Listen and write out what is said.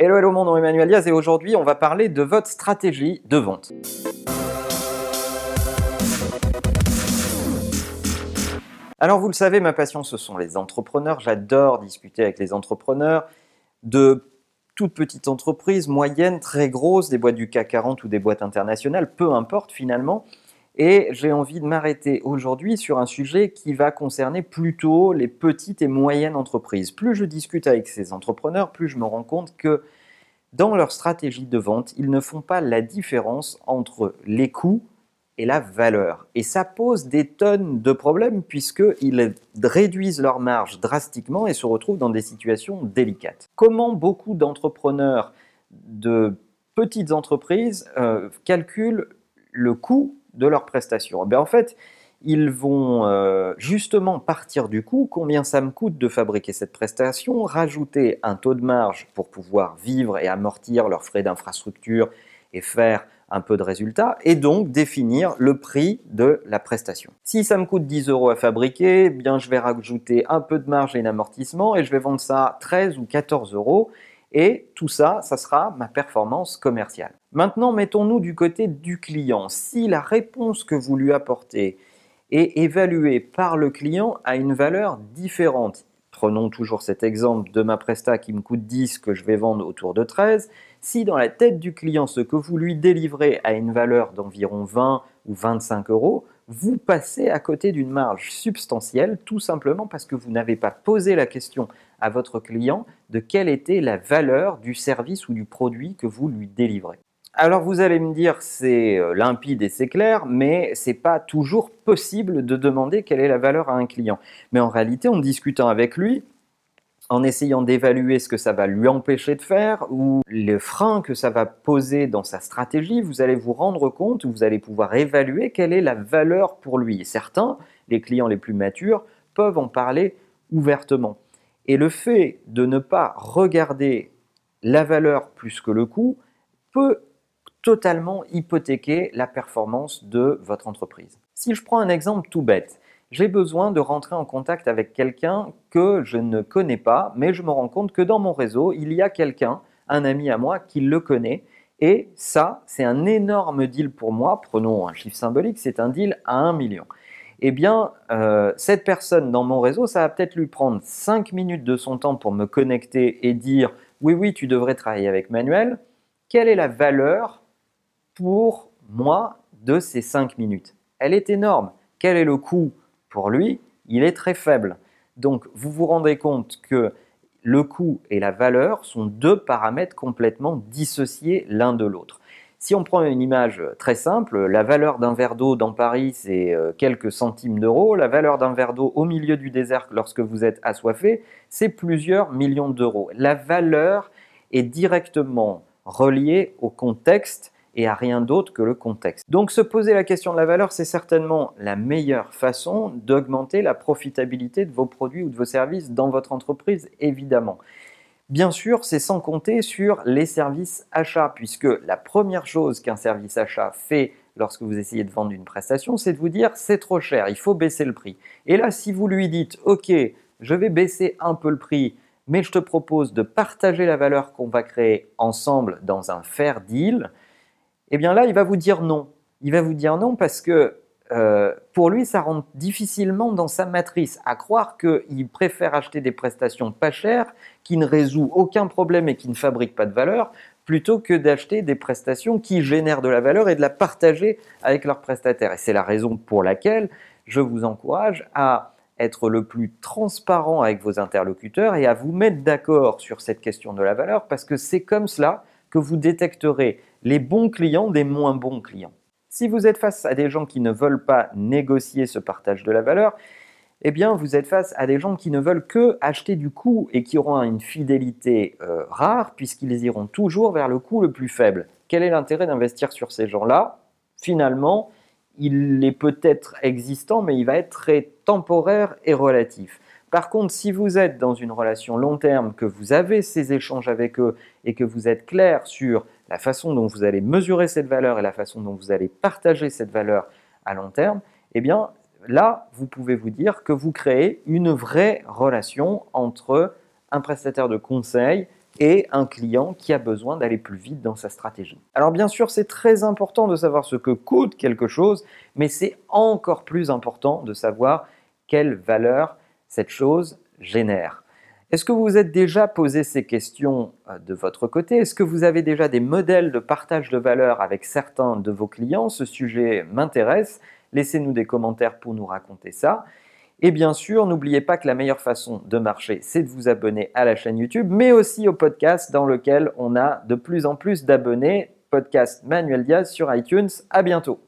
Hello, hello, mon nom est Emmanuel Diaz et aujourd'hui on va parler de votre stratégie de vente. Alors vous le savez, ma passion ce sont les entrepreneurs. J'adore discuter avec les entrepreneurs de toutes petites entreprises, moyennes, très grosses, des boîtes du CAC 40 ou des boîtes internationales, peu importe finalement. Et j'ai envie de m'arrêter aujourd'hui sur un sujet qui va concerner plutôt les petites et moyennes entreprises. Plus je discute avec ces entrepreneurs, plus je me rends compte que dans leur stratégie de vente, ils ne font pas la différence entre les coûts et la valeur. Et ça pose des tonnes de problèmes puisqu'ils réduisent leur marge drastiquement et se retrouvent dans des situations délicates. Comment beaucoup d'entrepreneurs de petites entreprises euh, calculent le coût de leurs prestations. Eh en fait, ils vont euh, justement partir du coût, combien ça me coûte de fabriquer cette prestation, rajouter un taux de marge pour pouvoir vivre et amortir leurs frais d'infrastructure et faire un peu de résultat, et donc définir le prix de la prestation. Si ça me coûte 10 euros à fabriquer, eh bien je vais rajouter un peu de marge et d'amortissement et je vais vendre ça 13 ou 14 euros. Et tout ça, ça sera ma performance commerciale. Maintenant, mettons-nous du côté du client. Si la réponse que vous lui apportez est évaluée par le client à une valeur différente, prenons toujours cet exemple de ma presta qui me coûte 10 que je vais vendre autour de 13, si dans la tête du client ce que vous lui délivrez a une valeur d'environ 20 ou 25 euros, vous passez à côté d'une marge substantielle tout simplement parce que vous n'avez pas posé la question à votre client de quelle était la valeur du service ou du produit que vous lui délivrez. Alors vous allez me dire c'est euh, limpide et c'est clair, mais c'est pas toujours possible de demander quelle est la valeur à un client. Mais en réalité, en discutant avec lui, en essayant d'évaluer ce que ça va lui empêcher de faire ou les freins que ça va poser dans sa stratégie, vous allez vous rendre compte, vous allez pouvoir évaluer quelle est la valeur pour lui. certains, les clients les plus matures, peuvent en parler ouvertement. Et le fait de ne pas regarder la valeur plus que le coût peut totalement hypothéquer la performance de votre entreprise. Si je prends un exemple tout bête, j'ai besoin de rentrer en contact avec quelqu'un que je ne connais pas, mais je me rends compte que dans mon réseau, il y a quelqu'un, un ami à moi, qui le connaît. Et ça, c'est un énorme deal pour moi. Prenons un chiffre symbolique, c'est un deal à 1 million eh bien, euh, cette personne dans mon réseau, ça va peut-être lui prendre 5 minutes de son temps pour me connecter et dire oui, oui, tu devrais travailler avec Manuel. Quelle est la valeur pour moi de ces 5 minutes Elle est énorme. Quel est le coût pour lui? Il est très faible. Donc, vous vous rendez compte que le coût et la valeur sont deux paramètres complètement dissociés l'un de l'autre. Si on prend une image très simple, la valeur d'un verre d'eau dans Paris, c'est euh, quelques centimes d'euros. La valeur d'un verre d'eau au milieu du désert lorsque vous êtes assoiffé, c'est plusieurs millions d'euros. La valeur est directement reliée au contexte et à rien d'autre que le contexte. Donc se poser la question de la valeur, c'est certainement la meilleure façon d'augmenter la profitabilité de vos produits ou de vos services dans votre entreprise, évidemment. Bien sûr, c'est sans compter sur les services achats, puisque la première chose qu'un service achat fait lorsque vous essayez de vendre une prestation, c'est de vous dire c'est trop cher, il faut baisser le prix. Et là, si vous lui dites ok, je vais baisser un peu le prix, mais je te propose de partager la valeur qu'on va créer ensemble dans un fair deal, eh bien là, il va vous dire non. Il va vous dire non parce que euh, pour lui, ça rentre difficilement dans sa matrice, à croire qu'il préfère acheter des prestations pas chères, qui ne résout aucun problème et qui ne fabriquent pas de valeur, plutôt que d'acheter des prestations qui génèrent de la valeur et de la partager avec leurs prestataires. Et c'est la raison pour laquelle je vous encourage à être le plus transparent avec vos interlocuteurs et à vous mettre d'accord sur cette question de la valeur, parce que c'est comme cela que vous détecterez les bons clients des moins bons clients. Si vous êtes face à des gens qui ne veulent pas négocier ce partage de la valeur, eh bien, vous êtes face à des gens qui ne veulent que acheter du coût et qui auront une fidélité euh, rare puisqu'ils iront toujours vers le coût le plus faible. Quel est l'intérêt d'investir sur ces gens-là? Finalement, il est peut-être existant, mais il va être très temporaire et relatif. Par contre, si vous êtes dans une relation long terme, que vous avez ces échanges avec eux et que vous êtes clair sur la façon dont vous allez mesurer cette valeur et la façon dont vous allez partager cette valeur à long terme, eh bien là, vous pouvez vous dire que vous créez une vraie relation entre un prestataire de conseil et un client qui a besoin d'aller plus vite dans sa stratégie. Alors bien sûr, c'est très important de savoir ce que coûte quelque chose, mais c'est encore plus important de savoir quelle valeur cette chose génère. Est-ce que vous vous êtes déjà posé ces questions euh, de votre côté? Est-ce que vous avez déjà des modèles de partage de valeur avec certains de vos clients? Ce sujet m'intéresse. Laissez-nous des commentaires pour nous raconter ça. Et bien sûr, n'oubliez pas que la meilleure façon de marcher, c'est de vous abonner à la chaîne YouTube, mais aussi au podcast dans lequel on a de plus en plus d'abonnés. Podcast Manuel Diaz sur iTunes. À bientôt.